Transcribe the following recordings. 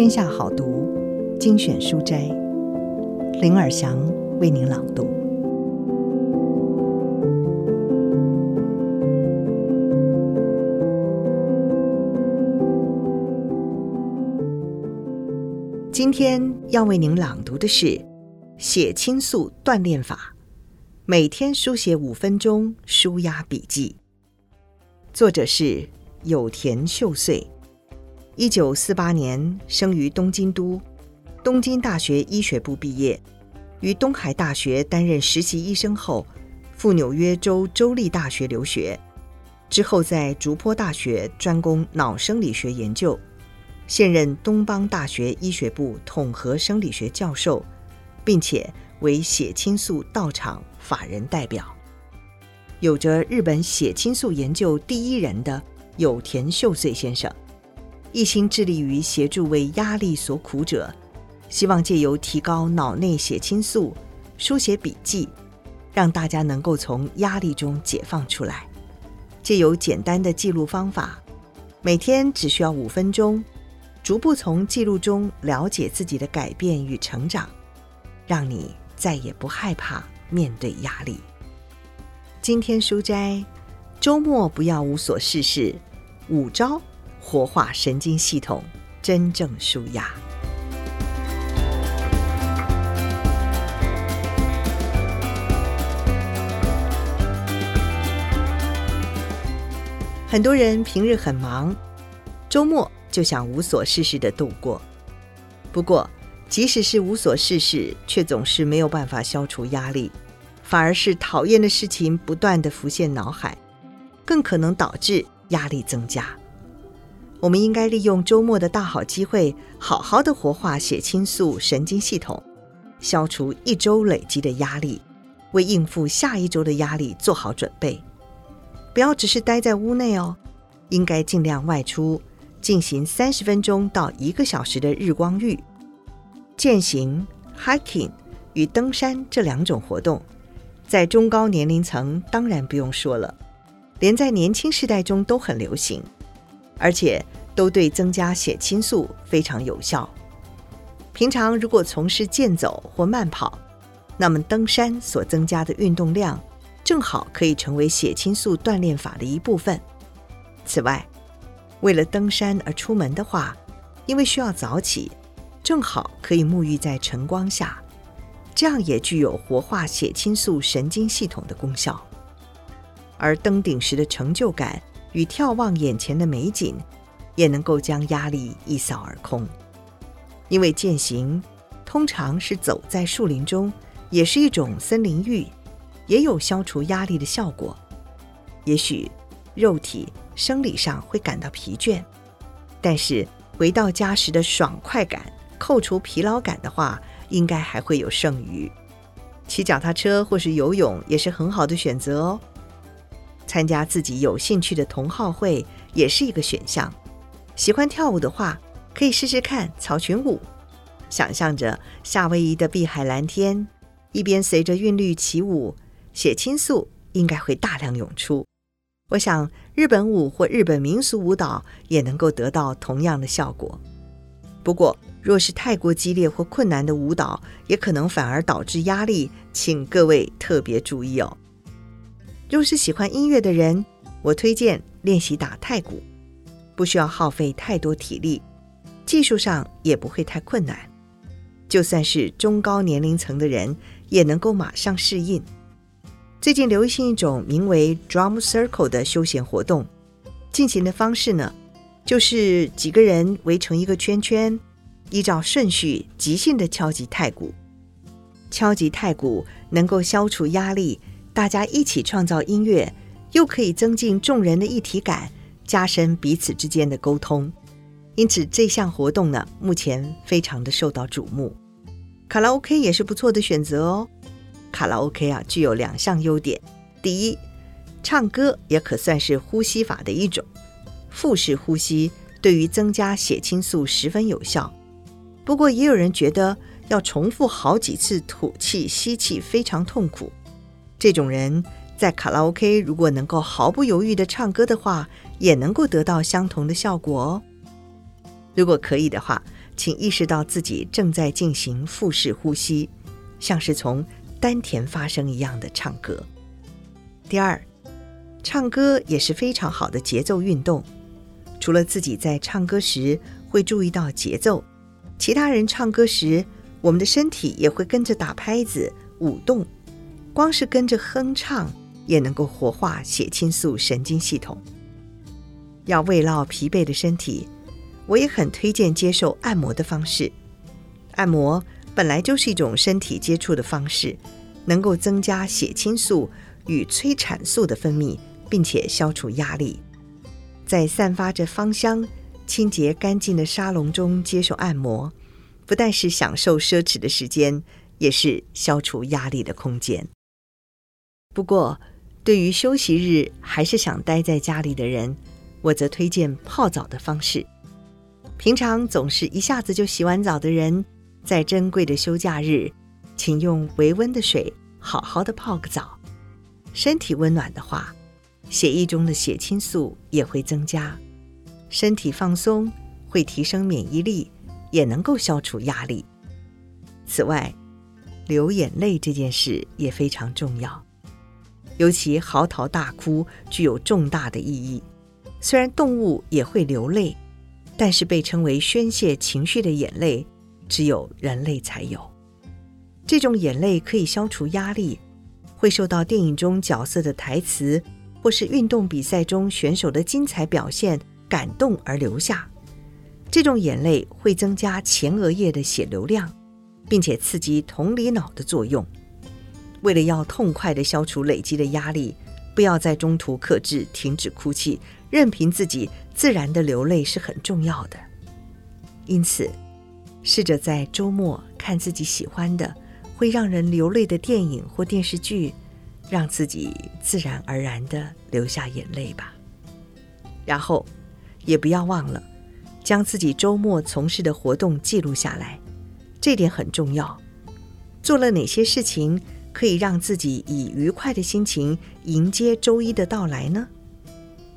天下好读精选书斋，林尔祥为您朗读。今天要为您朗读的是血清素锻炼法，每天书写五分钟舒压笔记。作者是有田秀穗。一九四八年生于东京都，东京大学医学部毕业，于东海大学担任实习医生后，赴纽约州州立大学留学，之后在竹坡大学专攻脑生理学研究，现任东邦大学医学部统合生理学教授，并且为血清素道场法人代表，有着日本血清素研究第一人的有田秀穗先生。一心致力于协助为压力所苦者，希望借由提高脑内血清素、书写笔记，让大家能够从压力中解放出来。借由简单的记录方法，每天只需要五分钟，逐步从记录中了解自己的改变与成长，让你再也不害怕面对压力。今天书斋，周末不要无所事事，五招。活化神经系统，真正舒压。很多人平日很忙，周末就想无所事事的度过。不过，即使是无所事事，却总是没有办法消除压力，反而是讨厌的事情不断地浮现脑海，更可能导致压力增加。我们应该利用周末的大好机会，好好的活化血清素神经系统，消除一周累积的压力，为应付下一周的压力做好准备。不要只是待在屋内哦，应该尽量外出，进行三十分钟到一个小时的日光浴、践行、hiking 与登山这两种活动，在中高年龄层当然不用说了，连在年轻世代中都很流行。而且都对增加血清素非常有效。平常如果从事健走或慢跑，那么登山所增加的运动量，正好可以成为血清素锻炼法的一部分。此外，为了登山而出门的话，因为需要早起，正好可以沐浴在晨光下，这样也具有活化血清素神经系统的功效。而登顶时的成就感。与眺望眼前的美景，也能够将压力一扫而空。因为健行通常是走在树林中，也是一种森林浴，也有消除压力的效果。也许肉体生理上会感到疲倦，但是回到家时的爽快感，扣除疲劳感的话，应该还会有剩余。骑脚踏车或是游泳也是很好的选择哦。参加自己有兴趣的同好会也是一个选项。喜欢跳舞的话，可以试试看草裙舞。想象着夏威夷的碧海蓝天，一边随着韵律起舞，血清素应该会大量涌出。我想日本舞或日本民俗舞蹈也能够得到同样的效果。不过，若是太过激烈或困难的舞蹈，也可能反而导致压力，请各位特别注意哦。若是喜欢音乐的人，我推荐练习打太鼓，不需要耗费太多体力，技术上也不会太困难。就算是中高年龄层的人，也能够马上适应。最近流行一种名为 Drum Circle 的休闲活动，进行的方式呢，就是几个人围成一个圈圈，依照顺序即兴的敲击太鼓。敲击太鼓能够消除压力。大家一起创造音乐，又可以增进众人的一体感，加深彼此之间的沟通。因此，这项活动呢，目前非常的受到瞩目。卡拉 OK 也是不错的选择哦。卡拉 OK 啊，具有两项优点：第一，唱歌也可算是呼吸法的一种，腹式呼吸对于增加血清素十分有效。不过，也有人觉得要重复好几次吐气、吸气非常痛苦。这种人在卡拉 OK 如果能够毫不犹豫地唱歌的话，也能够得到相同的效果哦。如果可以的话，请意识到自己正在进行腹式呼吸，像是从丹田发声一样的唱歌。第二，唱歌也是非常好的节奏运动。除了自己在唱歌时会注意到节奏，其他人唱歌时，我们的身体也会跟着打拍子、舞动。光是跟着哼唱，也能够活化血清素神经系统。要慰劳疲惫的身体，我也很推荐接受按摩的方式。按摩本来就是一种身体接触的方式，能够增加血清素与催产素的分泌，并且消除压力。在散发着芳香、清洁干净的沙龙中接受按摩，不但是享受奢侈的时间，也是消除压力的空间。不过，对于休息日还是想待在家里的人，我则推荐泡澡的方式。平常总是一下子就洗完澡的人，在珍贵的休假日，请用微温的水好好的泡个澡。身体温暖的话，血液中的血清素也会增加，身体放松会提升免疫力，也能够消除压力。此外，流眼泪这件事也非常重要，尤其嚎啕大哭具有重大的意义。虽然动物也会流泪，但是被称为宣泄情绪的眼泪，只有人类才有。这种眼泪可以消除压力，会受到电影中角色的台词。或是运动比赛中选手的精彩表现感动而流下，这种眼泪会增加前额叶的血流量，并且刺激同理脑的作用。为了要痛快地消除累积的压力，不要在中途克制、停止哭泣，任凭自己自然的流泪是很重要的。因此，试着在周末看自己喜欢的、会让人流泪的电影或电视剧。让自己自然而然地流下眼泪吧，然后也不要忘了将自己周末从事的活动记录下来，这点很重要。做了哪些事情可以让自己以愉快的心情迎接周一的到来呢？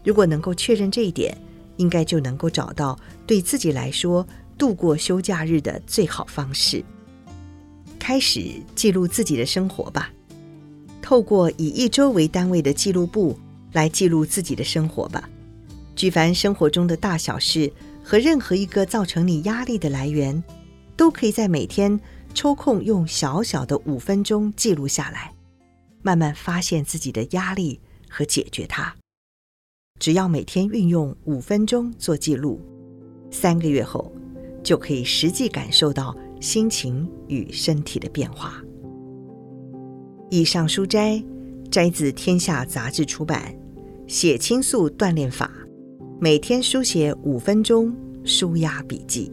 如果能够确认这一点，应该就能够找到对自己来说度过休假日的最好方式。开始记录自己的生活吧。透过以一周为单位的记录簿来记录自己的生活吧。举凡生活中的大小事和任何一个造成你压力的来源，都可以在每天抽空用小小的五分钟记录下来，慢慢发现自己的压力和解决它。只要每天运用五分钟做记录，三个月后就可以实际感受到心情与身体的变化。以上书摘摘自《天下杂志》出版《血清素锻炼法》，每天书写五分钟，舒压笔记。